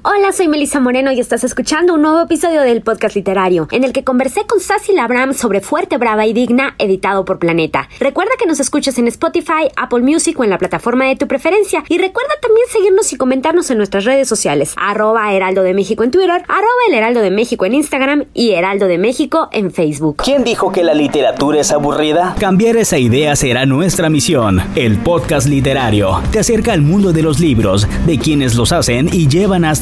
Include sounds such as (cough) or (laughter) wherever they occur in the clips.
Hola, soy Melissa Moreno y estás escuchando un nuevo episodio del podcast literario, en el que conversé con Sassy Labram sobre Fuerte, Brava y Digna, editado por Planeta. Recuerda que nos escuchas en Spotify, Apple Music o en la plataforma de tu preferencia. Y recuerda también seguirnos y comentarnos en nuestras redes sociales, arroba Heraldo de México en Twitter, arroba El Heraldo de México en Instagram y Heraldo de México en Facebook. ¿Quién dijo que la literatura es aburrida? Cambiar esa idea será nuestra misión. El podcast literario te acerca al mundo de los libros, de quienes los hacen y llevan hasta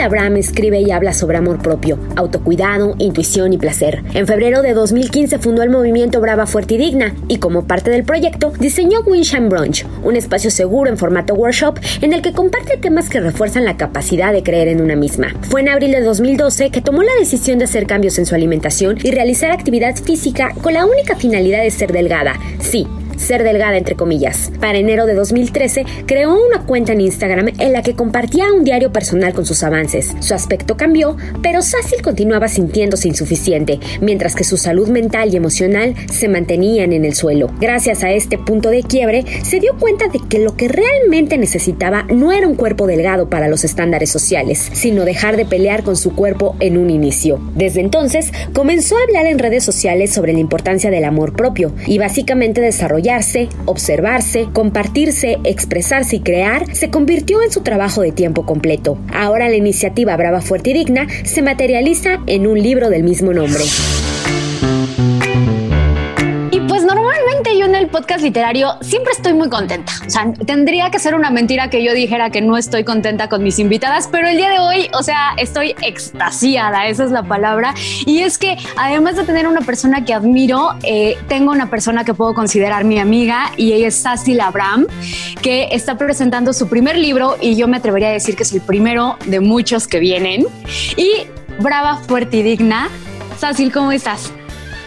Labram escribe y habla sobre amor propio, autocuidado, intuición y placer. En febrero de 2015 fundó el movimiento Brava Fuerte y Digna y como parte del proyecto diseñó Winshine Brunch, un espacio seguro en formato workshop en el que comparte temas que refuerzan la capacidad de creer en una misma. Fue en abril de 2012 que tomó la decisión de hacer cambios en su alimentación y realizar actividad física con la única finalidad de ser delgada. Sí, ser delgada entre comillas. Para enero de 2013 creó una cuenta en Instagram en la que compartía un diario personal con sus avances. Su aspecto cambió, pero Sassy continuaba sintiéndose insuficiente, mientras que su salud mental y emocional se mantenían en el suelo. Gracias a este punto de quiebre, se dio cuenta de que lo que realmente necesitaba no era un cuerpo delgado para los estándares sociales, sino dejar de pelear con su cuerpo en un inicio. Desde entonces, comenzó a hablar en redes sociales sobre la importancia del amor propio y básicamente desarrollar observarse, compartirse, expresarse y crear se convirtió en su trabajo de tiempo completo. Ahora la iniciativa Brava Fuerte y Digna se materializa en un libro del mismo nombre. Podcast literario siempre estoy muy contenta. O sea, tendría que ser una mentira que yo dijera que no estoy contenta con mis invitadas, pero el día de hoy, o sea, estoy extasiada, esa es la palabra. Y es que además de tener una persona que admiro, eh, tengo una persona que puedo considerar mi amiga y ella es Sassy Labram, que está presentando su primer libro y yo me atrevería a decir que es el primero de muchos que vienen. Y brava, fuerte y digna. Sassy, ¿cómo estás?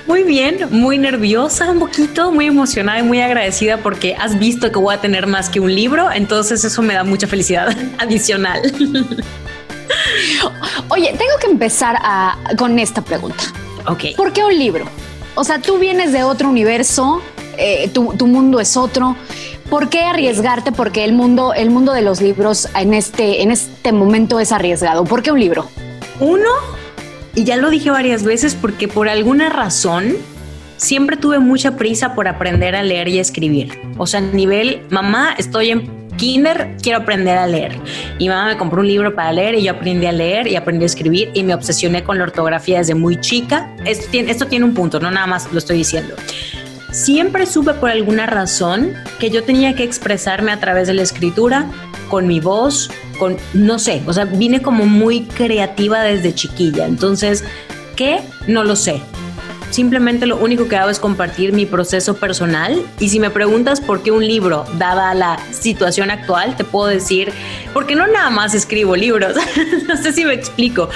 Muy bien, muy nerviosa un poquito, muy emocionada y muy agradecida porque has visto que voy a tener más que un libro, entonces eso me da mucha felicidad (laughs) adicional. Oye, tengo que empezar a- con esta pregunta. Ok. ¿Por qué un libro? O sea, tú vienes de otro universo, eh, tu, tu mundo es otro. ¿Por qué arriesgarte? Porque el mundo, el mundo de los libros en este, en este momento es arriesgado. ¿Por qué un libro? Uno, y ya lo dije varias veces porque por alguna razón siempre tuve mucha prisa por aprender a leer y escribir. O sea, nivel, mamá, estoy en kinder, quiero aprender a leer. Y mamá me compró un libro para leer y yo aprendí a leer y aprendí a escribir y me obsesioné con la ortografía desde muy chica. Esto tiene, esto tiene un punto, no nada más lo estoy diciendo. Siempre supe por alguna razón que yo tenía que expresarme a través de la escritura, con mi voz, no sé, o sea, vine como muy creativa desde chiquilla. Entonces, ¿qué? No lo sé. Simplemente lo único que hago es compartir mi proceso personal y si me preguntas por qué un libro, dada la situación actual, te puedo decir, porque no nada más escribo libros, (laughs) no sé si me explico.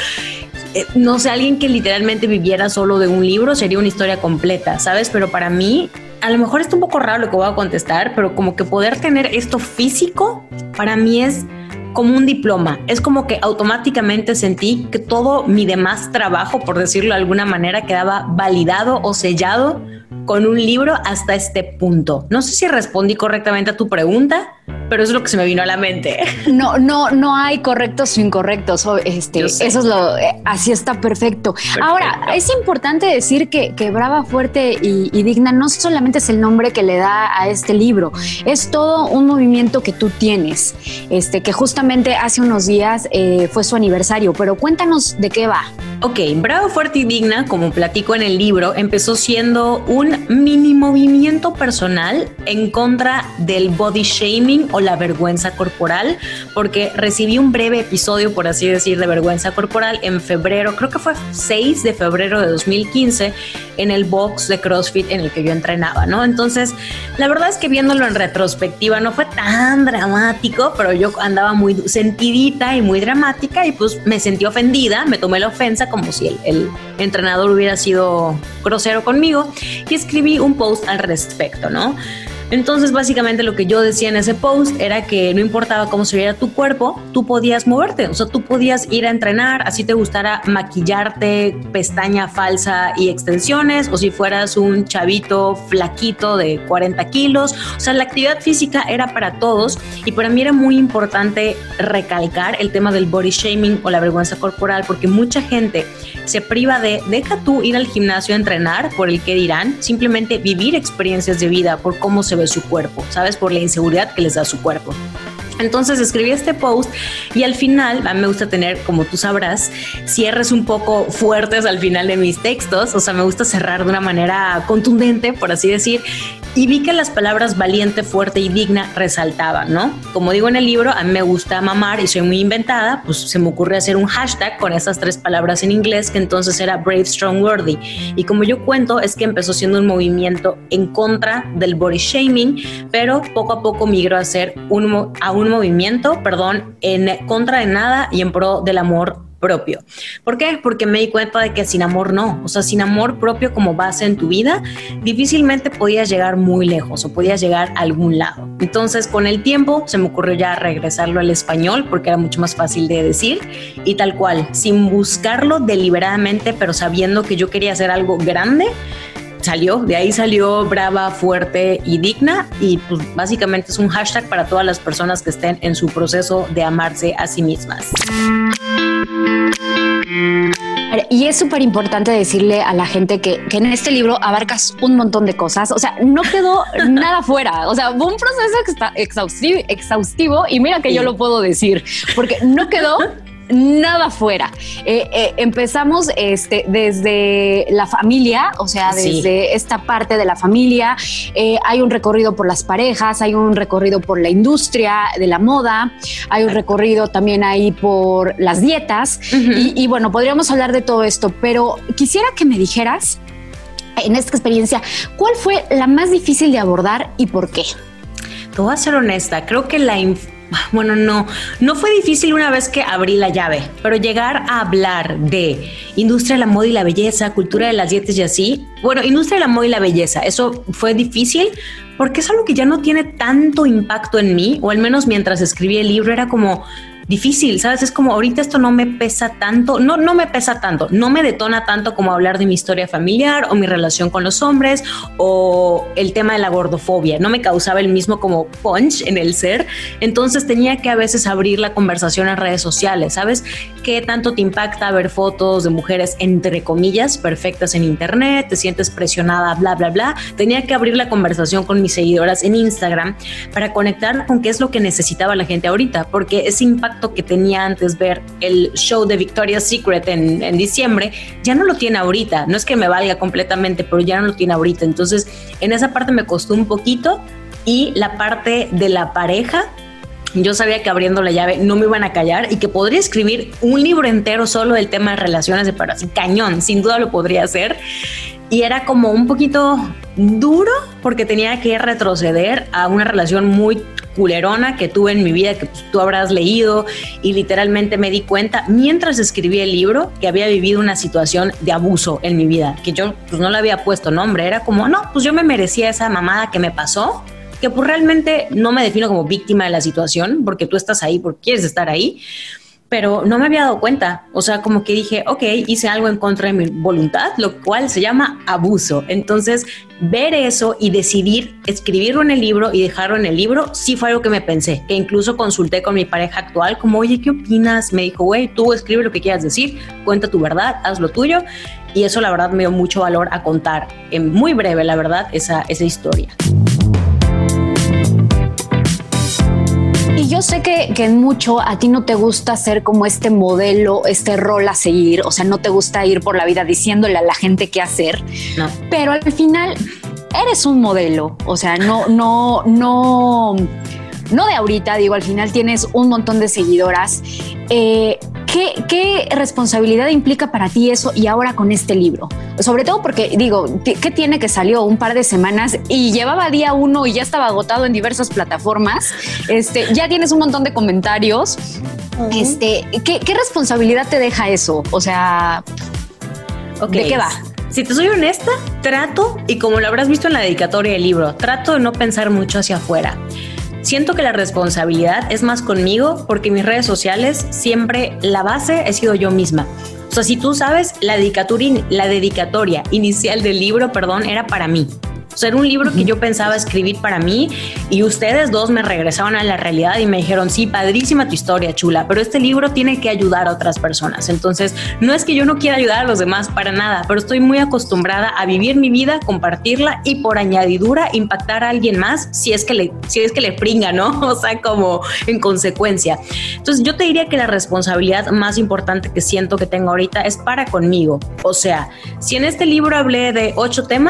Eh, no sé, alguien que literalmente viviera solo de un libro sería una historia completa, ¿sabes? Pero para mí, a lo mejor está un poco raro lo que voy a contestar, pero como que poder tener esto físico, para mí es como un diploma. Es como que automáticamente sentí que todo mi demás trabajo, por decirlo de alguna manera, quedaba validado o sellado con un libro hasta este punto. No sé si respondí correctamente a tu pregunta, pero es lo que se me vino a la mente. (laughs) No, no, no hay correctos o incorrectos. Este, eso es lo, eh, así está perfecto. Ahora, es importante decir que, que Brava, Fuerte y, y Digna no solamente es el nombre que le da a este libro, es todo un movimiento que tú tienes, este, que justamente hace unos días eh, fue su aniversario, pero cuéntanos de qué va. Ok, Bravo, Fuerte y Digna, como platico en el libro, empezó siendo un mini movimiento personal en contra del body shaming la vergüenza corporal, porque recibí un breve episodio, por así decir, de vergüenza corporal en febrero, creo que fue 6 de febrero de 2015, en el box de CrossFit en el que yo entrenaba, ¿no? Entonces, la verdad es que viéndolo en retrospectiva no fue tan dramático, pero yo andaba muy sentidita y muy dramática y pues me sentí ofendida, me tomé la ofensa como si el entrenador hubiera sido grosero conmigo y escribí un post al respecto, ¿no? Entonces, básicamente lo que yo decía en ese post era que no importaba cómo se viera tu cuerpo, tú podías moverte, o sea, tú podías ir a entrenar, así te gustara maquillarte, pestaña falsa y extensiones, o si fueras un chavito flaquito de 40 kilos, o sea, la actividad física era para todos y para mí era muy importante recalcar el tema del body shaming o la vergüenza corporal, porque mucha gente se priva de, deja tú ir al gimnasio a entrenar por el que dirán, simplemente vivir experiencias de vida por cómo se ve su cuerpo, ¿sabes? Por la inseguridad que les da su cuerpo. Entonces escribí este post y al final, a me gusta tener, como tú sabrás, cierres un poco fuertes al final de mis textos, o sea, me gusta cerrar de una manera contundente, por así decir, y vi que las palabras valiente, fuerte y digna resaltaban, ¿no? Como digo en el libro, a mí me gusta mamar y soy muy inventada, pues se me ocurrió hacer un hashtag con esas tres palabras en inglés que entonces era Brave, Strong, Worthy. Y como yo cuento, es que empezó siendo un movimiento en contra del body shaming, pero poco a poco migró a ser un, a un movimiento, perdón, en contra de nada y en pro del amor propio. ¿Por qué? Porque me di cuenta de que sin amor no, o sea, sin amor propio como base en tu vida, difícilmente podías llegar muy lejos o podías llegar a algún lado. Entonces, con el tiempo se me ocurrió ya regresarlo al español porque era mucho más fácil de decir y tal cual, sin buscarlo deliberadamente, pero sabiendo que yo quería hacer algo grande, salió, de ahí salió brava, fuerte y digna y pues básicamente es un hashtag para todas las personas que estén en su proceso de amarse a sí mismas. Y es súper importante decirle a la gente que, que, en este libro abarcas un montón de cosas. O sea, no quedó (laughs) nada fuera. O sea, fue un proceso exhaustivo, exhaustivo y mira que yo lo puedo decir, porque no quedó nada fuera. Eh, eh, empezamos este, desde la familia, o sea, desde esta parte de la familia. Eh, hay un recorrido por las parejas, hay un recorrido por la industria de la moda, hay un recorrido también ahí por las dietas. y, y bueno, podríamos hablar de todo esto, pero quisiera que me dijeras en esta experiencia, ¿cuál fue la más difícil de abordar y por qué? Te voy a ser honesta, creo que la bueno, no, no fue difícil una vez que abrí la llave, pero llegar a hablar de industria de la moda y la belleza, cultura de las dietas y así, bueno, industria de la moda y la belleza, eso fue difícil porque es algo que ya no tiene tanto impacto en mí, o al menos mientras escribí el libro era como, difícil, ¿sabes? Es como ahorita esto no me pesa tanto, no, no me pesa tanto, no me detona tanto como hablar de mi historia familiar o mi relación con los hombres o el tema de la gordofobia, no me causaba el mismo como punch en el ser, entonces tenía que a veces abrir la conversación en redes sociales, ¿sabes? ¿Qué tanto te impacta ver fotos de mujeres entre comillas perfectas en internet? ¿Te sientes presionada, bla, bla, bla? Tenía que abrir la conversación con mis seguidoras en Instagram para conectar con qué es lo que necesitaba la gente ahorita, porque ese impacto que tenía antes ver el show de Victoria's Secret en, en, diciembre, ya no lo tiene ahorita. No es que me valga completamente, pero ya no lo tiene ahorita. Entonces, en esa parte me costó un poquito y la parte de la pareja. Yo sabía que abriendo la llave no me iban a callar y que podría escribir un libro entero solo del tema de relaciones de pareja. Cañón, sin duda lo podría hacer. Y era como un poquito duro porque tenía que retroceder a una relación muy culerona que tuve en mi vida, que pues, tú habrás leído, y literalmente me di cuenta mientras escribí el libro que había vivido una situación de abuso en mi vida, que yo pues no le había puesto nombre, era como, no, pues yo me merecía esa mamada que me pasó, que pues realmente no me defino como víctima de la situación, porque tú estás ahí porque quieres estar ahí, pero no me había dado cuenta. O sea, como que dije, ok, hice algo en contra de mi voluntad, lo cual se llama abuso. Entonces, ver eso y decidir escribirlo en el libro y dejarlo en el libro, sí fue algo que me pensé, que incluso consulté con mi pareja actual, como, oye, ¿qué opinas? Me dijo, güey, tú escribe lo que quieras decir, cuenta tu verdad, haz lo tuyo. Y eso, la verdad, me dio mucho valor a contar en muy breve, la verdad, esa, esa historia. Yo sé que, que en mucho a ti no te gusta ser como este modelo, este rol a seguir, o sea, no te gusta ir por la vida diciéndole a la gente qué hacer, pero al final eres un modelo, o sea, no, no, no, no de ahorita, digo, al final tienes un montón de seguidoras. Eh, ¿qué, responsabilidad implica para ti eso y ahora con este libro? Sobre todo porque, digo, ¿qué tiene que salió un par de semanas y llevaba día uno y ya estaba agotado en diversas plataformas? Este, ya tienes un montón de comentarios. Este, ¿qué, responsabilidad te deja eso? O sea, ¿de qué va? Si te soy honesta, trato, y como lo habrás visto en la dedicatoria del libro, trato de no pensar mucho hacia afuera. Siento que la responsabilidad es más conmigo porque mis redes sociales siempre la base he sido yo misma. O sea, si tú sabes, la la dedicatoria inicial del libro, perdón, era para mí. O sea, era un libro que yo pensaba escribir para mí y ustedes dos me regresaron a la realidad y me dijeron, sí, padrísima tu historia, chula, pero este libro tiene que ayudar a otras personas. Entonces, no es que yo no quiera ayudar a los demás para nada, pero estoy muy acostumbrada a vivir mi vida, compartirla y por añadidura impactar a alguien más si es que le, si es que le ¿no? (laughs) O sea, como en consecuencia. Entonces, yo te diría que la responsabilidad más importante que siento que tengo ahorita es para conmigo. O sea, si en este libro hablé de ocho temas,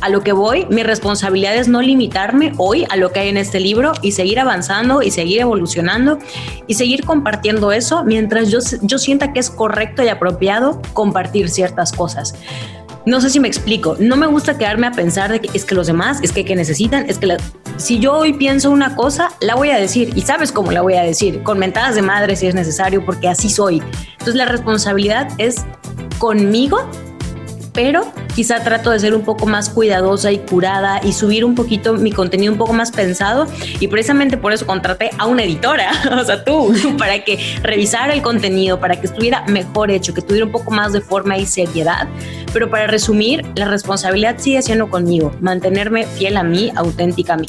A lo que voy, mi responsabilidad es no limitarme hoy a lo que hay en este libro y seguir avanzando y seguir evolucionando y seguir compartiendo eso mientras yo, yo sienta que es correcto y apropiado compartir ciertas cosas. No sé si me explico, no me gusta quedarme a pensar de que es que los demás, es que, que necesitan, es que si yo hoy pienso una cosa, la voy a decir y sabes cómo la voy a decir, con mentadas de madre si es necesario, porque así soy. Entonces la responsabilidad es conmigo pero quizá trato de ser un poco más cuidadosa y curada y subir un poquito mi contenido un poco más pensado y precisamente por eso contraté a una editora, (laughs) o sea, tú, (laughs) para que revisara el contenido, para que estuviera mejor hecho, que tuviera un poco más de forma y seriedad. Pero para resumir, la responsabilidad sigue siendo conmigo, mantenerme fiel a mí, auténtica a mí.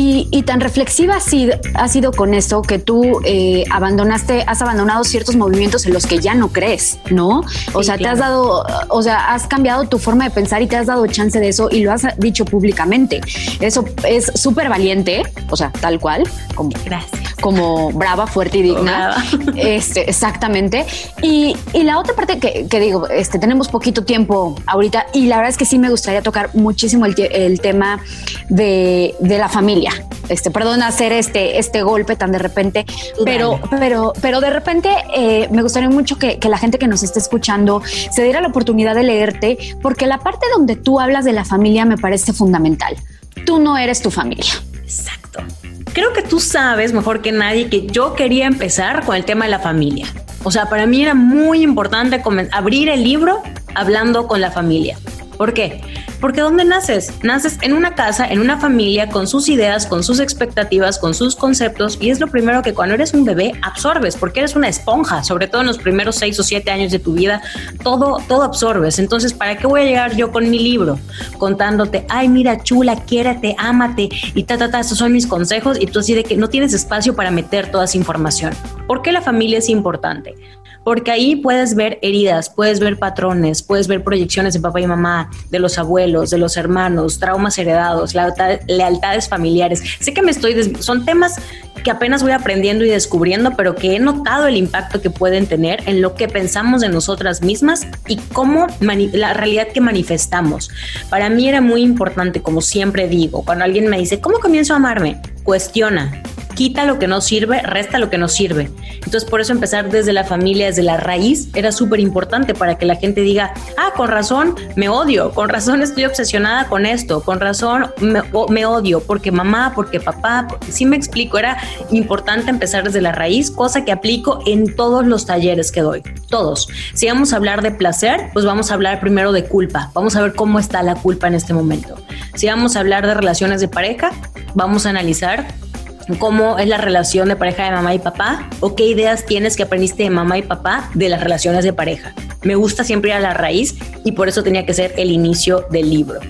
Y, tan reflexiva ha sido, ha sido con esto que tú eh, abandonaste, has abandonado ciertos movimientos en los que ya no crees, ¿no? O sea, te has dado, o sea, has cambiado tu forma de pensar y te has dado chance de eso y lo has dicho públicamente. Eso es súper valiente, o sea, tal cual, como, como brava, fuerte y digna. (laughs) Este, exactamente. Y, y, la otra parte que, que, digo, este, tenemos poquito tiempo ahorita y la verdad es que sí me gustaría tocar muchísimo el, el tema de, de la familia este, perdón hacer este, este golpe tan de repente, pero, pero, pero de repente eh, me gustaría mucho que, que, la gente que nos esté escuchando se diera la oportunidad de leerte, porque la parte donde tú hablas de la familia me parece fundamental. Tú no eres tu familia. Exacto. Creo que tú sabes mejor que nadie que yo quería empezar con el tema de la familia. O sea, para mí era muy importante abrir el libro hablando con la familia. ¿Por qué? Porque ¿dónde naces? Naces en una casa, en una familia, con sus ideas, con sus expectativas, con sus conceptos, y es lo primero que cuando eres un bebé absorbes, porque eres una esponja, sobre todo en los primeros seis o siete años de tu vida, todo, todo absorbes. Entonces, ¿para qué voy a llegar yo con mi libro? Contándote, ay, mira, chula, quiérete, ámate, y ta, ta, ta, esos son mis consejos, y tú así de que no tienes espacio para meter toda esa información. ¿Por qué la familia es importante? Porque ahí puedes ver heridas, puedes ver patrones, puedes ver proyecciones de papá y mamá, de los abuelos, de los hermanos, traumas heredados, lealtades familiares. Sé que me estoy, son temas que apenas voy aprendiendo y descubriendo, pero que he notado el impacto que pueden tener en lo que pensamos de nosotras mismas y cómo la realidad que manifestamos. Para mí era muy importante, como siempre digo, cuando alguien me dice, ¿cómo comienzo a amarme? Cuestiona, quita lo que no sirve, resta lo que no sirve. Entonces, por eso empezar desde la familia, desde la raíz, era súper importante para que la gente diga, ah, con razón me odio, con razón estoy obsesionada con esto, con razón me, odio, porque mamá, porque papá, porque, sí me explico, era importante empezar desde la raíz, cosa que aplico en todos los talleres que doy, todos. Si vamos a hablar de placer, pues vamos a hablar primero de culpa, vamos a ver cómo está la culpa en este momento. Si vamos a hablar de relaciones de pareja, vamos a analizar cómo es la relación de pareja de mamá y papá o qué ideas tienes que aprendiste de mamá y papá de las relaciones de pareja. Me gusta siempre ir a la raíz y por eso tenía que ser el inicio del libro.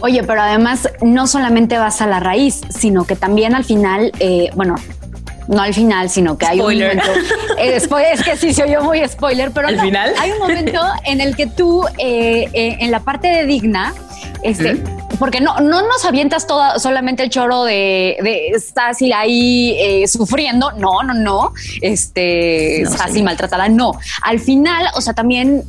Oye, pero además no solamente vas a la raíz, sino que también al final, eh, bueno, no al final, sino que hay un momento. (laughs) Eh, es que sí, se oyó muy spoiler, pero al final hay un momento en el que tú, eh, en la parte de digna, este, porque no, no nos avientas toda, solamente el choro de, de Stacy ahí eh, sufriendo. No, no, no. Este, no, Stacy maltratada. No. Al final, o sea, también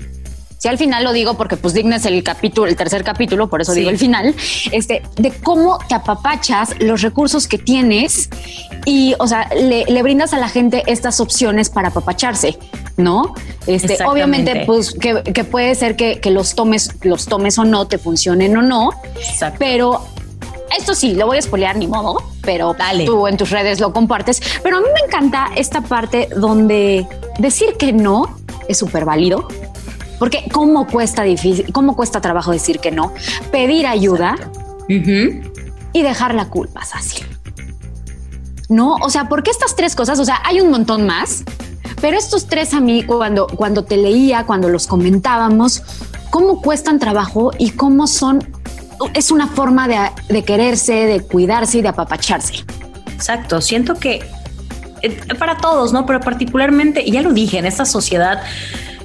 si al final lo digo porque pues digna es el capítulo, el tercer capítulo, por eso digo el final, este, de cómo te apapachas los recursos que tienes y, o sea, le, le brindas a la gente estas opciones para apapacharse. ¿No? Este, obviamente, pues que, que puede ser que, que, los tomes, los tomes o no, te funcionen o no, pero esto sí, lo voy a espolear ni modo, pero tú en tus redes lo compartes. Pero a mí me encanta esta parte donde decir que no es súper válido. Porque cómo cuesta difícil, cómo cuesta trabajo decir que no, pedir ayuda y dejar la culpa fácil. No, o sea, porque estas tres cosas, o sea, hay un montón más, pero estos tres a mí, cuando, cuando te leía, cuando los comentábamos, cómo cuestan trabajo y cómo son, es una forma de, de quererse, de cuidarse y de apapacharse. Exacto, siento que eh, para todos, ¿no? Pero particularmente, ya lo dije, en esta sociedad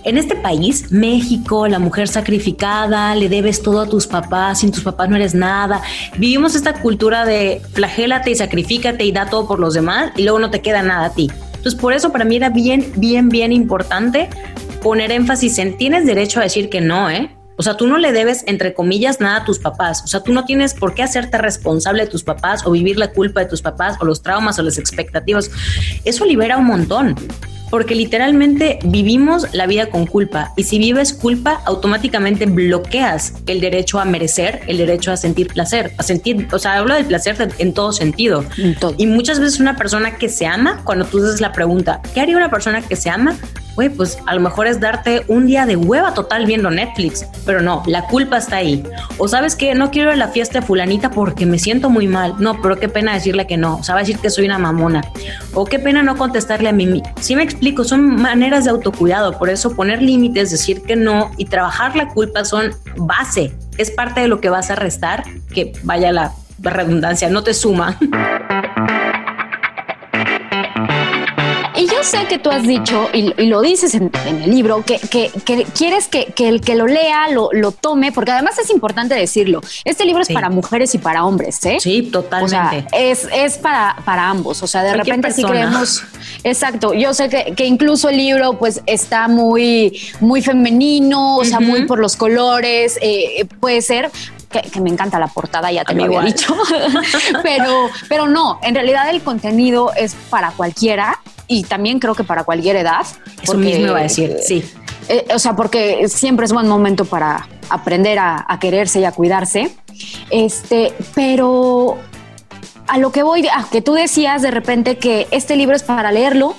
en este país, México, la mujer sacrificada, le debes todo a tus papás, sin tus papás no eres nada. Vivimos esta cultura de flagélate y sacrifícate y da todo por los demás y luego no te queda nada a ti. Entonces, por eso para mí era bien, bien, bien importante poner énfasis en tienes derecho a decir que no, ¿eh? O sea, tú no le debes, entre comillas, nada a tus papás. O sea, tú no tienes por qué hacerte responsable de tus papás o vivir la culpa de tus papás o los traumas o las expectativas. Eso libera un montón porque literalmente vivimos la vida con culpa y si vives culpa automáticamente bloqueas el derecho a merecer, el derecho a sentir placer, a sentir, o sea, hablo del placer en todo sentido. Y muchas veces una persona que se ama, cuando tú haces la pregunta, ¿qué haría una persona que se ama? güey, pues a lo mejor es darte un día de hueva total viendo Netflix, pero no, la culpa está ahí. O sabes que no quiero ir a la fiesta de fulanita porque me siento muy mal. No, pero qué pena decirle que no. O sea, va a decir que soy una mamona. O qué pena no contestarle a mí. Sí me explico, son maneras de autocuidado. Por eso poner límites, decir que no y trabajar la culpa son base. Es parte de lo que vas a restar, que vaya la redundancia, no te suma. (laughs) sé que tú has dicho y, lo dices en, el libro, que, quieres que, el que lo lea lo, tome, porque además es importante decirlo. Este libro es para mujeres y para hombres, ¿eh? Sí, totalmente. es, es para, para ambos. O sea, de repente sí creemos. Exacto. Yo sé que, incluso el libro, pues, está muy, muy femenino, o sea, muy por los colores. Eh, puede ser, que, me encanta la portada, ya te lo había dicho, (laughs) pero, pero no, en realidad el contenido es para cualquiera y también creo que para cualquier edad. Eso mismo iba a decir, sí. Eh, o sea, porque siempre es buen momento para aprender a, quererse y a cuidarse. Este, pero a lo que voy, a que tú decías de repente que este libro es para leerlo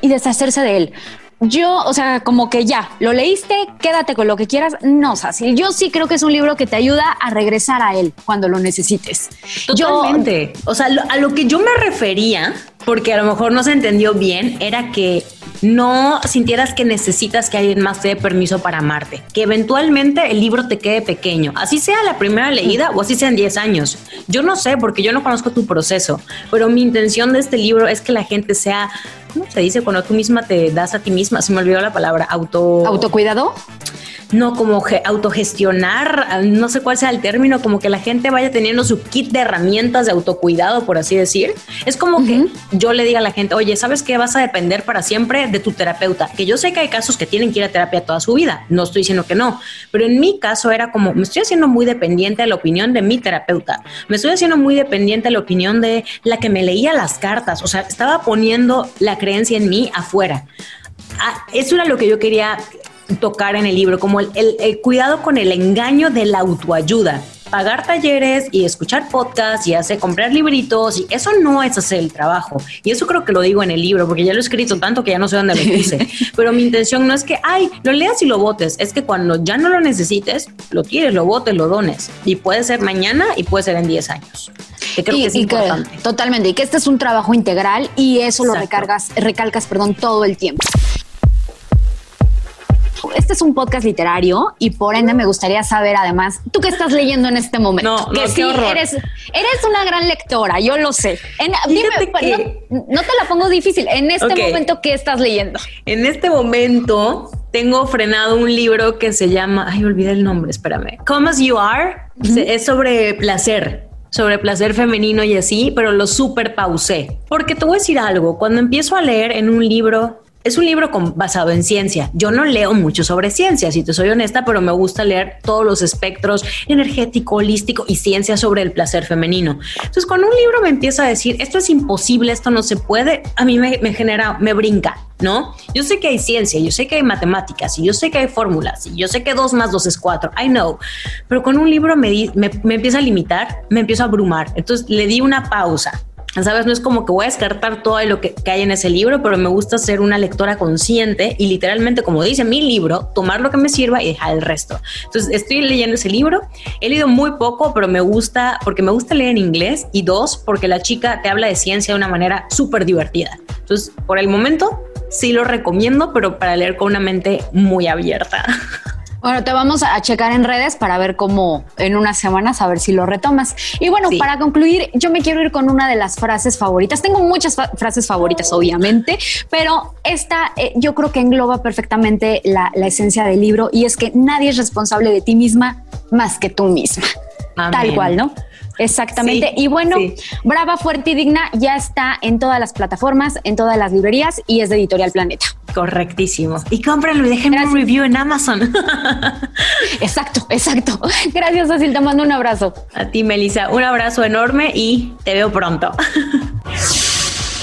y deshacerse de él. Yo, o sea, como que ya, lo leíste, quédate con lo que quieras. No, Sasil, yo sí creo que es un libro que te ayuda a regresar a él cuando lo necesites. Totalmente. o sea, a lo que yo me refería, porque a lo mejor no se entendió bien, era que no sintieras que necesitas que alguien más te dé permiso para amarte, que eventualmente el libro te quede pequeño, así sea la primera leída o así sean 10 años. Yo no sé porque yo no conozco tu proceso, pero mi intención de este libro es que la gente sea, ¿cómo se dice? Cuando tú misma te das a ti misma, se me olvidó la palabra, auto... ¿Autocuidado? No como autogestionar, no sé cuál sea el término, como que la gente vaya teniendo su kit de herramientas de autocuidado, por así decir. Es como que yo le diga a la gente, oye, ¿sabes qué? Vas a depender para siempre de tu terapeuta. Que yo sé que hay casos que tienen que ir a terapia toda su vida, no estoy diciendo que no, pero en mi caso era como, me estoy haciendo muy dependiente de la opinión de mi terapeuta, me estoy haciendo muy dependiente de la opinión de la que me leía las cartas, o sea, estaba poniendo la creencia en mí afuera. Ah, eso era lo que yo quería tocar en el libro, como el, cuidado con el engaño de la autoayuda. Pagar talleres y escuchar podcasts y hacer comprar libritos, y eso no es hacer el trabajo. Y eso creo que lo digo en el libro, porque ya lo he escrito tanto que ya no sé dónde lo puse. (laughs) Pero mi intención no es que, ay, lo leas y lo votes, es que cuando ya no lo necesites, lo quieres, lo votes, lo dones. Y puede ser mañana y puede ser en 10 años. Que creo que es importante. totalmente, y que este es un trabajo integral y eso lo recargas, recalcas, perdón, todo el tiempo este es un podcast literario y por ende me gustaría saber además, ¿tú qué estás leyendo en este momento? No, que sí, eres, eres una gran lectora, yo lo sé. dime, no, te la pongo difícil. En este momento, ¿qué estás leyendo? En este momento tengo frenado un libro que se llama, ay, olvidé el nombre, espérame. Come as you are. Es sobre placer sobre placer femenino y así, pero lo super pausé. Porque te voy a decir algo, cuando empiezo a leer en un libro es un libro basado en ciencia. Yo no leo mucho sobre ciencia, si te soy honesta, pero me gusta leer todos los espectros energético, holístico y ciencia sobre el placer femenino. Entonces, cuando un libro me empieza a decir esto es imposible, esto no se puede, a mí me, genera, me brinca, ¿no? Yo sé que hay ciencia, yo sé que hay matemáticas, y yo sé que hay fórmulas, y yo sé que dos más dos es cuatro, I know, pero con un libro me, me, me empieza a limitar, me empiezo a abrumar. Entonces, le di una pausa ¿Sabes? No es como que voy a descartar todo lo que, hay en ese libro, pero me gusta ser una lectora consciente y literalmente, como dice mi libro, tomar lo que me sirva y dejar el resto. Entonces, estoy leyendo ese libro. He leído muy poco, pero me gusta, porque me gusta leer en inglés y dos, porque la chica te habla de ciencia de una manera súper divertida. Entonces, por el momento, sí lo recomiendo, pero para leer con una mente muy abierta. (laughs) Bueno, te vamos a checar en redes para ver cómo en unas semanas, a ver si lo retomas. Y bueno, para concluir, yo me quiero ir con una de las frases favoritas. Tengo muchas frases favoritas, obviamente, pero esta eh, yo creo que engloba perfectamente la, esencia del libro y es que nadie es responsable de ti misma más que tú misma. Tal cual, ¿no? Exactamente. y bueno, Brava, Fuerte y Digna ya está en todas las plataformas, en todas las librerías y es de Editorial Planeta. Correctísimo. Y cómprenlo y déjenme un review en Amazon. (laughs) exacto, exacto. Gracias, Cecil. Te mando un abrazo. A ti, Melissa. Un abrazo enorme y te veo pronto. (laughs)